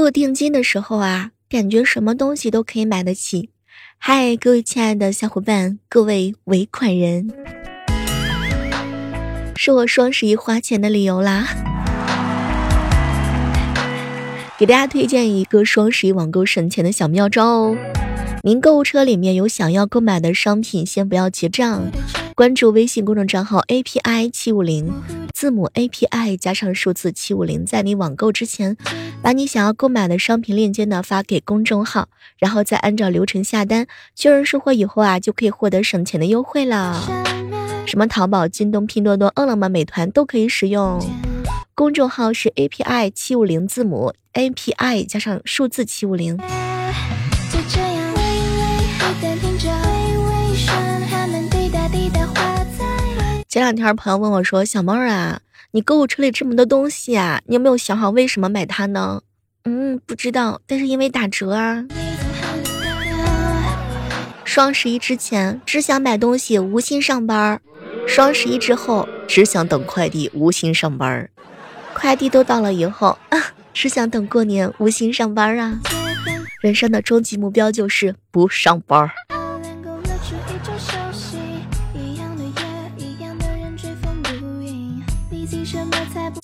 付定金的时候啊，感觉什么东西都可以买得起。嗨，各位亲爱的小伙伴，各位尾款人，是我双十一花钱的理由啦！给大家推荐一个双十一网购省钱的小妙招哦。您购物车里面有想要购买的商品，先不要结账，关注微信公众账号 API 七五零，字母 API 加上数字七五零，在你网购之前，把你想要购买的商品链接呢发给公众号，然后再按照流程下单，确认收货以后啊，就可以获得省钱的优惠了。什么淘宝、京东、拼多多、饿了么、美团都可以使用。公众号是 API 七五零，字母 API 加上数字七五零。前两天朋友问我说：“小妹儿啊，你购物车里这么多东西啊，你有没有想好为什么买它呢？”嗯，不知道，但是因为打折啊。双十一之前只想买东西无心上班，双十一之后只想等快递无心上班，快递都到了以后啊，只想等过年无心上班啊。人生的终极目标就是不上班。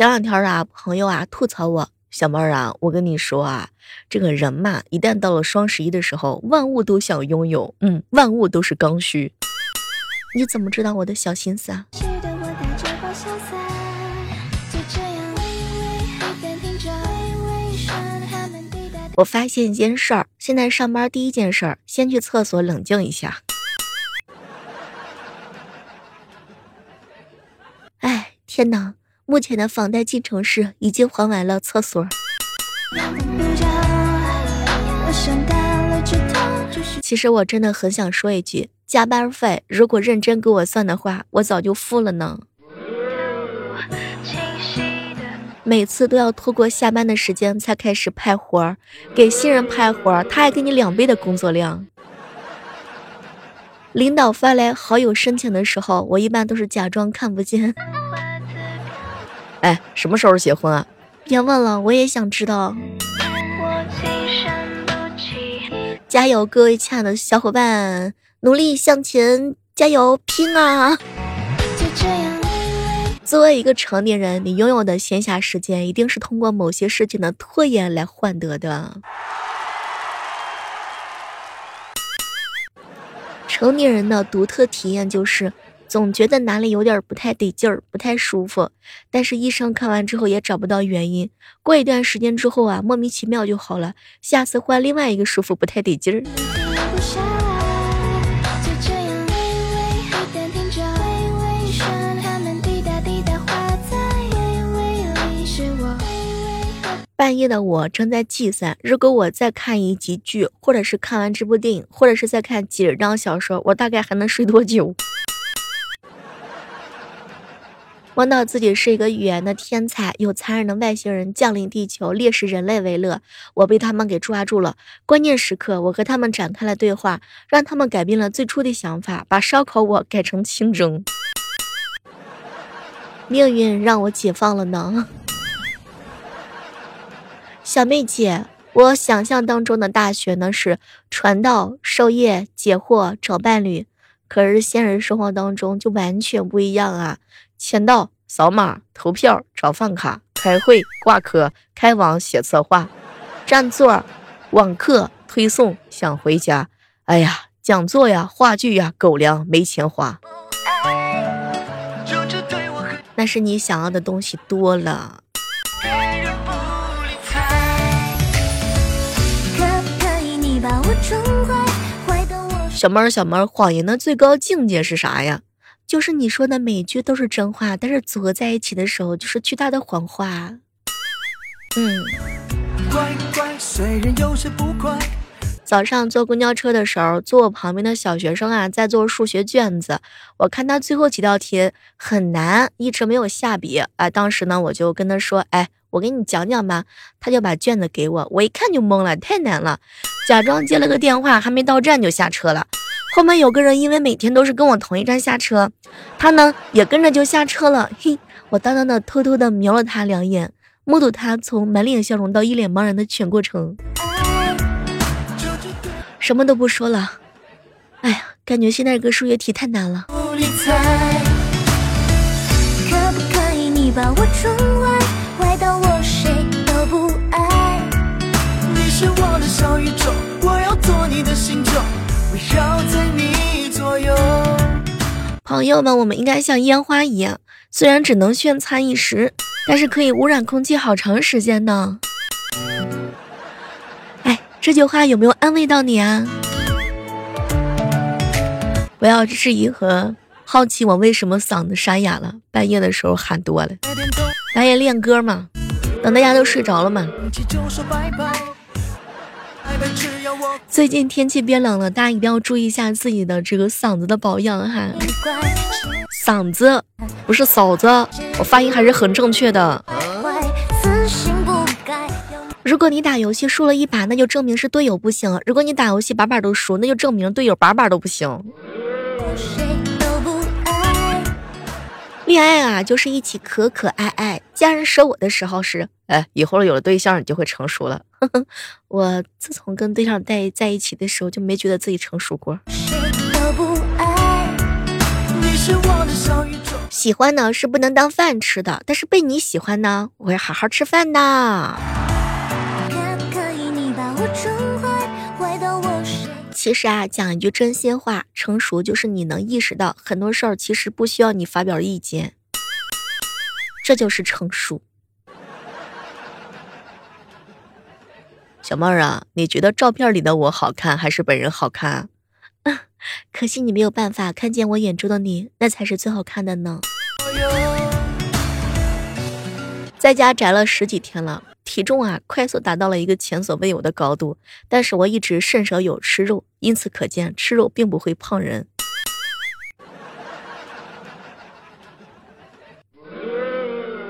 前两天啊，朋友啊吐槽我，小妹儿啊，我跟你说啊，这个人嘛，一旦到了双十一的时候，万物都想拥有，嗯，万物都是刚需。你怎么知道我的小心思啊？我发现一件事儿，现在上班第一件事儿，先去厕所冷静一下。哎，天哪！目前的房贷进程是已经还完了厕所。其实我真的很想说一句，加班费如果认真给我算的话，我早就付了呢。每次都要拖过下班的时间才开始派活儿，给新人派活儿，他还给你两倍的工作量。领导发来好友申请的时候，我一般都是假装看不见。哎，什么时候结婚啊？别问了，我也想知道。加油，各位亲爱的小伙伴，努力向前，加油拼啊！作为一个成年人，你拥有的闲暇时间一定是通过某些事情的拖延来换得的。成年人的独特体验就是。总觉得哪里有点不太得劲儿，不太舒服，但是医生看完之后也找不到原因。过一段时间之后啊，莫名其妙就好了。下次换另外一个舒服不太得劲儿。半夜的我正在计算，如果我再看一集剧，或者是看完这部电影，或者是再看几十张小说，我大概还能睡多久？梦到自己是一个语言的天才，有残忍的外星人降临地球，猎食人类为乐。我被他们给抓住了。关键时刻，我和他们展开了对话，让他们改变了最初的想法，把烧烤我改成清蒸。命运让我解放了呢。小妹姐，我想象当中的大学呢是传道授业解惑找伴侣，可是现实生活当中就完全不一样啊。签到、扫码、投票、找饭卡、开会、挂科、开网、写策划、占座、网课、推送、想回家。哎呀，讲座呀、话剧呀，狗粮没钱花。那是你想要的东西多了。可不可以你把我宠小妹儿，小妹儿，谎言的最高境界是啥呀？就是你说的每句都是真话，但是组合在一起的时候就是巨大的谎话。嗯。乖乖，虽然有些不乖早上坐公交车的时候，坐我旁边的小学生啊在做数学卷子，我看他最后几道题很难，一直没有下笔啊。当时呢，我就跟他说：“哎，我给你讲讲吧。”他就把卷子给我，我一看就懵了，太难了，假装接了个电话，还没到站就下车了。后面有个人，因为每天都是跟我同一站下车，他呢也跟着就下车了。嘿，我淡淡的偷偷的瞄了他两眼，目睹他从满脸笑容到一脸茫然的全过程。什么都不说了，哎呀，感觉现在这个数学题太难了。可不可以你把我宠坏不爱。你是我的小宇宙，我要做你的星球，围绕在你左右朋友们，我们应该像烟花一样，虽然只能璀璨一时，但是可以污染空气好长时间呢。哎，这句话有没有安慰到你啊？不要质疑和好奇我为什么嗓子沙哑了，半夜的时候喊多了，半夜练歌嘛，等大家都睡着了嘛。最近天气变冷了，大家一定要注意一下自己的这个嗓子的保养哈。嗓子不是嫂子，我发音还是很正确的。如果你打游戏输了一把，那就证明是队友不行；如果你打游戏把把都输，那就证明队友把把都不行。恋爱啊，就是一起可可爱爱。家人说我的时候是，哎，以后有了对象，你就会成熟了。我自从跟对象在在一起的时候，就没觉得自己成熟过。喜欢呢是不能当饭吃的，但是被你喜欢呢，我会好好吃饭的。其实啊，讲一句真心话，成熟就是你能意识到很多事儿其实不需要你发表意见，这就是成熟。小妹儿啊，你觉得照片里的我好看还是本人好看？可惜你没有办法看见我眼中的你，那才是最好看的呢。在家宅了十几天了。体重啊，快速达到了一个前所未有的高度，但是我一直甚少有吃肉，因此可见吃肉并不会胖人。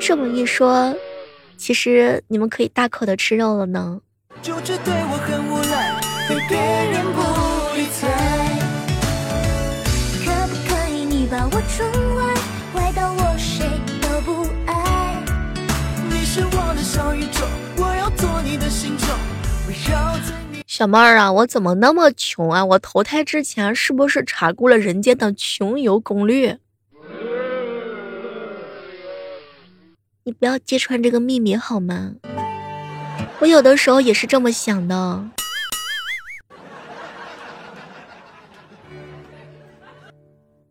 这么一说，其实你们可以大口的吃肉了呢。可不可以你把我宠小妹儿啊，我怎么那么穷啊？我投胎之前是不是查过了人间的穷游攻略？你不要揭穿这个秘密好吗？我有的时候也是这么想的。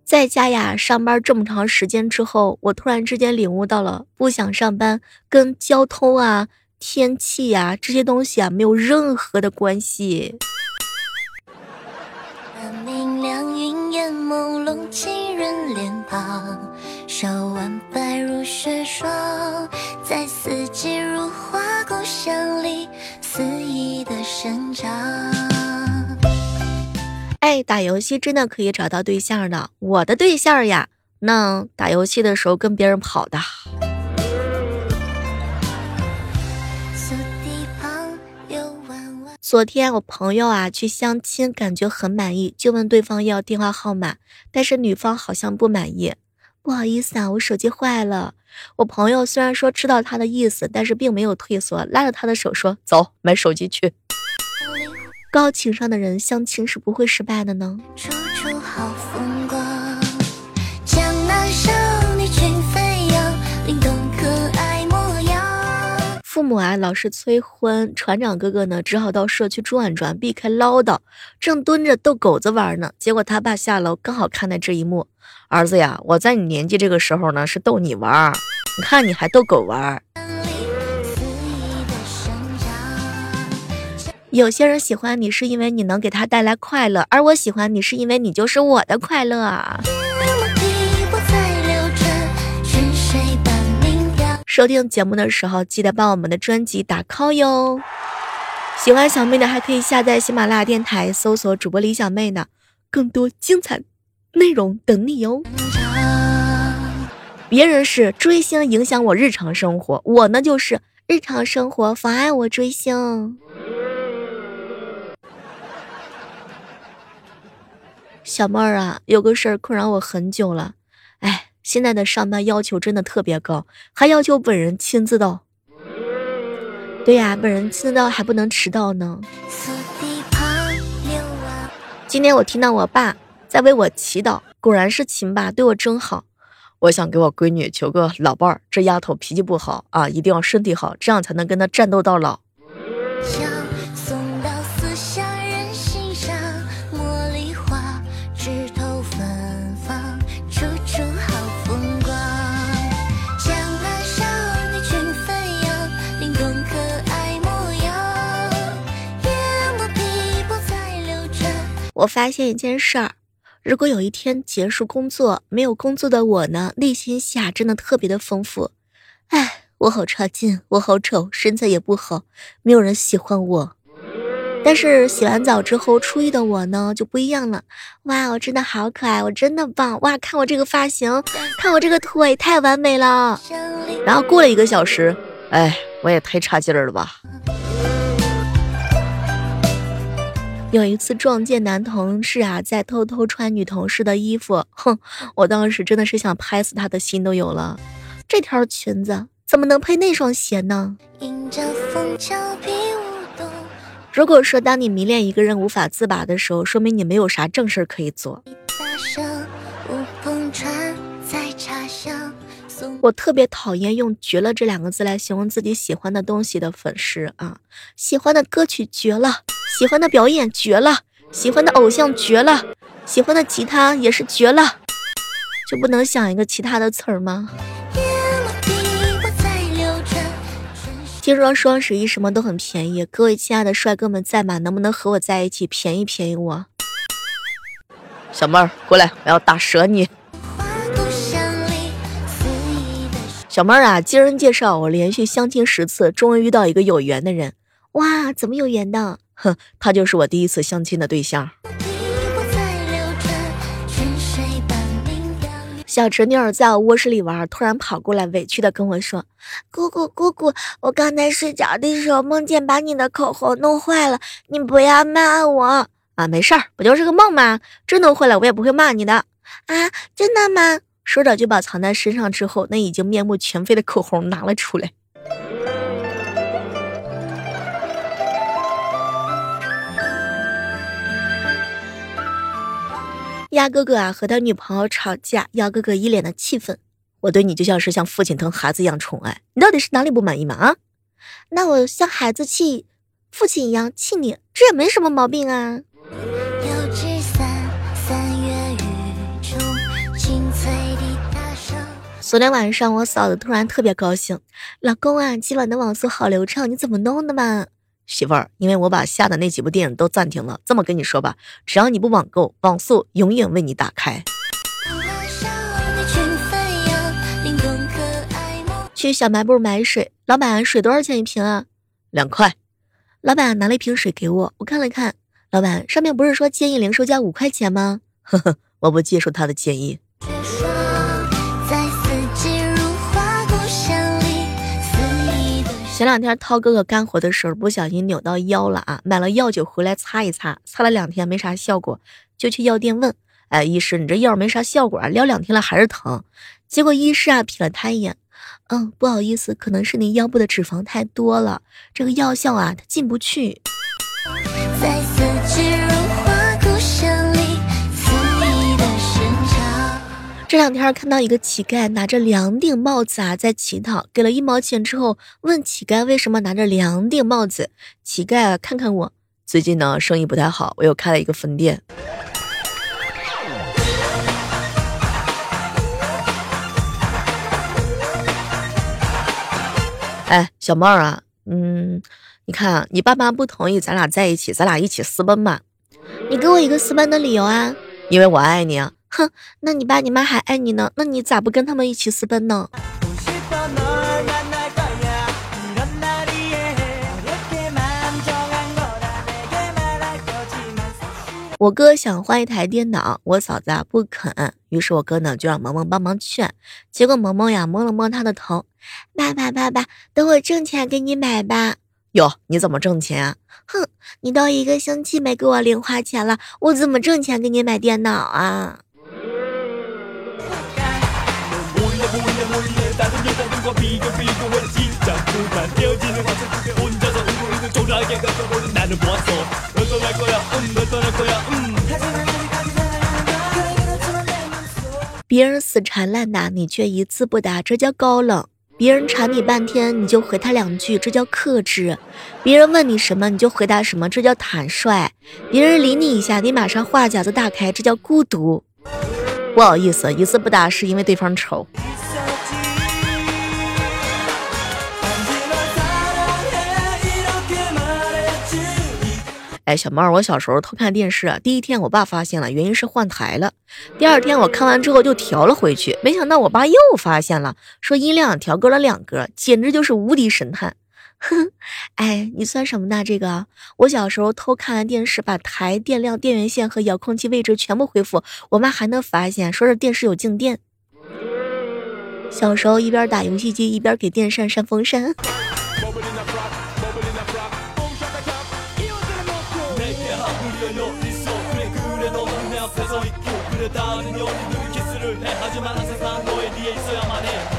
在家呀，上班这么长时间之后，我突然之间领悟到了，不想上班跟交通啊、天气呀这些东西啊没有任何的关系。在四季如花故乡里肆意的生长。哎，打游戏真的可以找到对象的。我的对象呀，那打游戏的时候跟别人跑的。昨天我朋友啊去相亲，感觉很满意，就问对方要电话号码，但是女方好像不满意。不好意思啊，我手机坏了。我朋友虽然说知道他的意思，但是并没有退缩，拉着他的手说：“走，买手机去。”高情商的人相亲是不会失败的呢。父母啊老是催婚，船长哥哥呢只好到社区转转，避开唠叨。正蹲着逗狗子玩呢，结果他爸下楼刚好看到这一幕。儿子呀，我在你年纪这个时候呢是逗你玩，你看你还逗狗玩。有些人喜欢你是因为你能给他带来快乐，而我喜欢你是因为你就是我的快乐。收听节目的时候，记得帮我们的专辑打 call 哟。喜欢小妹的还可以下载喜马拉雅电台，搜索主播李小妹呢，更多精彩内容等你哟。别人是追星影响我日常生活，我呢就是日常生活妨碍我追星。小妹儿啊，有个事儿困扰我很久了。哎，现在的上班要求真的特别高，还要求本人亲自到。对呀，本人亲自到还不能迟到呢。今天我听到我爸在为我祈祷，果然是亲爸，对我真好。我想给我闺女求个老伴儿，这丫头脾气不好啊，一定要身体好，这样才能跟她战斗到老。我发现一件事儿，如果有一天结束工作，没有工作的我呢，内心戏真的特别的丰富。哎，我好差劲，我好丑，身材也不好，没有人喜欢我。但是洗完澡之后出浴的我呢就不一样了。哇，我真的好可爱，我真的棒！哇，看我这个发型，看我这个腿，太完美了。然后过了一个小时，哎，我也太差劲了吧。有一次撞见男同事啊，在偷偷穿女同事的衣服，哼，我当时真的是想拍死他的心都有了。这条裙子怎么能配那双鞋呢？如果说当你迷恋一个人无法自拔的时候，说明你没有啥正事儿可以做。我特别讨厌用“绝了”这两个字来形容自己喜欢的东西的粉丝啊，喜欢的歌曲绝了。喜欢的表演绝了，喜欢的偶像绝了，喜欢的吉他也是绝了，就不能想一个其他的词儿吗？听说双十一什么都很便宜，各位亲爱的帅哥们在吗？能不能和我在一起便宜便宜我？小妹儿过来，我要打折你。小妹儿啊，经人介绍，我连续相亲十次，终于遇到一个有缘的人。哇，怎么有缘的？哼，他就是我第一次相亲的对象。小侄女儿在我卧室里玩，突然跑过来，委屈的跟我说：“姑姑，姑姑，我刚才睡觉的时候梦见把你的口红弄坏了，你不要骂我啊！没事儿，不就是个梦吗？真弄坏了我也不会骂你的啊！真的吗？”说着就把藏在身上之后那已经面目全非的口红拿了出来。鸭哥哥啊，和他女朋友吵架，鸭哥哥一脸的气愤。我对你就像是像父亲疼孩子一样宠爱，你到底是哪里不满意吗？啊？那我像孩子气父亲一样气你，这也没什么毛病啊。昨天晚上我嫂子突然特别高兴，老公啊，今晚的网速好流畅，你怎么弄的嘛？媳妇儿，因为我把下的那几部电影都暂停了。这么跟你说吧，只要你不网购，网速永远为你打开。去小卖部买水，老板，水多少钱一瓶啊？两块。老板拿了一瓶水给我，我看了看，老板上面不是说建议零售价五块钱吗？呵呵，我不接受他的建议。前两天涛哥哥干活的时候不小心扭到腰了啊，买了药酒回来擦一擦，擦了两天没啥效果，就去药店问，哎，医师，你这药没啥效果啊，撩两天了还是疼。结果医师啊瞥了他一眼，嗯，不好意思，可能是你腰部的脂肪太多了，这个药效啊它进不去。这两天看到一个乞丐拿着两顶帽子啊，在乞讨，给了一毛钱之后，问乞丐为什么拿着两顶帽子。乞丐啊看看我，最近呢生意不太好，我又开了一个分店。哎，小妹儿啊，嗯，你看你爸妈不同意咱俩在一起，咱俩一起私奔吧。你给我一个私奔的理由啊？因为我爱你啊。哼，那你爸你妈还爱你呢，那你咋不跟他们一起私奔呢？我哥想换一台电脑，我嫂子啊不肯，于是我哥呢就让萌萌帮忙劝，结果萌萌呀摸了摸他的头，爸爸爸爸，等我挣钱给你买吧。哟，你怎么挣钱啊？哼，你都一个星期没给我零花钱了，我怎么挣钱给你买电脑啊？别人死缠烂打，你却一字不答，这叫高冷；别人缠你半天，你就回他两句，这叫克制；别人问你什么，你就回答什么，这叫坦率；别人理你一下，你马上话匣子大开，这叫孤独。不好意思，一字不答是因为对方丑。小猫，我小时候偷看电视啊，第一天我爸发现了，原因是换台了。第二天我看完之后就调了回去，没想到我爸又发现了，说音量调高了两格，简直就是无敌神探。哼，哎，你算什么呢？这个我小时候偷看完电视，把台、电量、电源线和遥控器位置全部恢复，我妈还能发现，说是电视有静电。小时候一边打游戏机一边给电扇扇风扇。옆에서 있고 그래 다른 연인 들이 키스를 해. 하지만 한 세상 너의 뒤에 있어야만 해.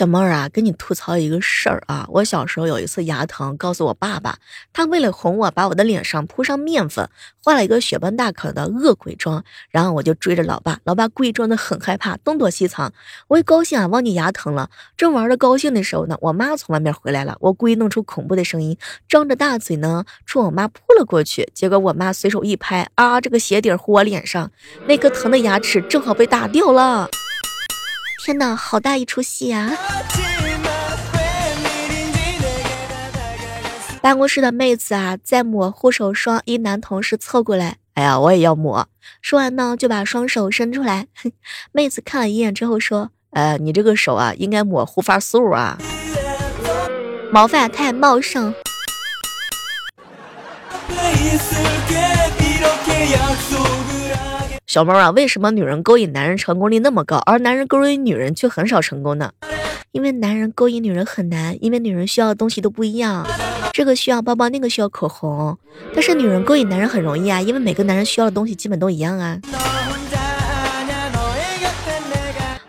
小妹儿啊，跟你吐槽一个事儿啊！我小时候有一次牙疼，告诉我爸爸，他为了哄我，把我的脸上铺上面粉，画了一个血斑大口的恶鬼妆，然后我就追着老爸，老爸故意装的很害怕，东躲西藏。我一高兴啊，忘记牙疼了，正玩的高兴的时候呢，我妈从外面回来了，我故意弄出恐怖的声音，张着大嘴呢，冲我妈扑了过去，结果我妈随手一拍，啊，这个鞋底糊我脸上，那颗疼的牙齿正好被打掉了。天哪，好大一出戏啊！办公室的妹子啊，在抹护手霜，一男同事凑过来，哎呀，我也要抹。说完呢，就把双手伸出来。妹子看了一眼之后说：“呃，你这个手啊，应该抹护发素啊，毛发太茂盛。”小猫啊，为什么女人勾引男人成功率那么高，而男人勾引女人却很少成功呢？因为男人勾引女人很难，因为女人需要的东西都不一样，这个需要包包，那个需要口红。但是女人勾引男人很容易啊，因为每个男人需要的东西基本都一样啊。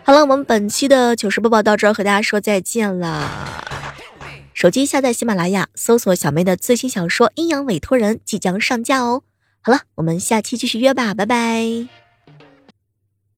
好了，我们本期的糗事播报到这儿，和大家说再见了。手机下载喜马拉雅，搜索小妹的最新小说《阴阳委托人》即将上架哦。好了，我们下期继续约吧，拜拜。